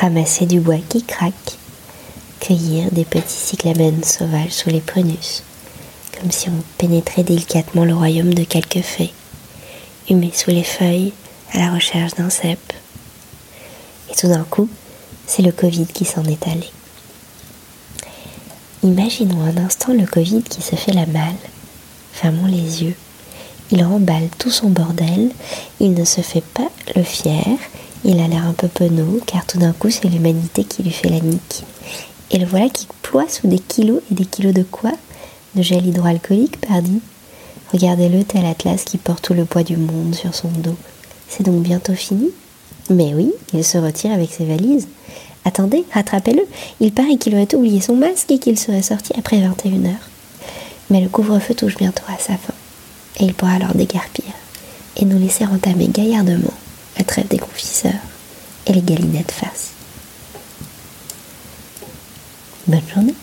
ramasser du bois qui craque, cueillir des petits cyclamènes sauvages sous les prunus, comme si on pénétrait délicatement le royaume de quelques fées, humer sous les feuilles à la recherche d'un cep. Et tout d'un coup, c'est le Covid qui s'en est allé. Imaginons un instant le Covid qui se fait la malle. Fermons les yeux. Il remballe tout son bordel, il ne se fait pas le fier, il a l'air un peu penaud, car tout d'un coup c'est l'humanité qui lui fait la nique. Et le voilà qui ploie sous des kilos et des kilos de quoi? De gel hydroalcoolique, pardi Regardez-le tel Atlas qui porte tout le poids du monde sur son dos. C'est donc bientôt fini? Mais oui, il se retire avec ses valises. Attendez, rattrapez-le. Il paraît qu'il aurait oublié son masque et qu'il serait sorti après 21 heures. Mais le couvre-feu touche bientôt à sa fin. Et il pourra alors dégarpir et nous laisser entamer gaillardement la trêve des confiseurs et les galinettes face. Bonne journée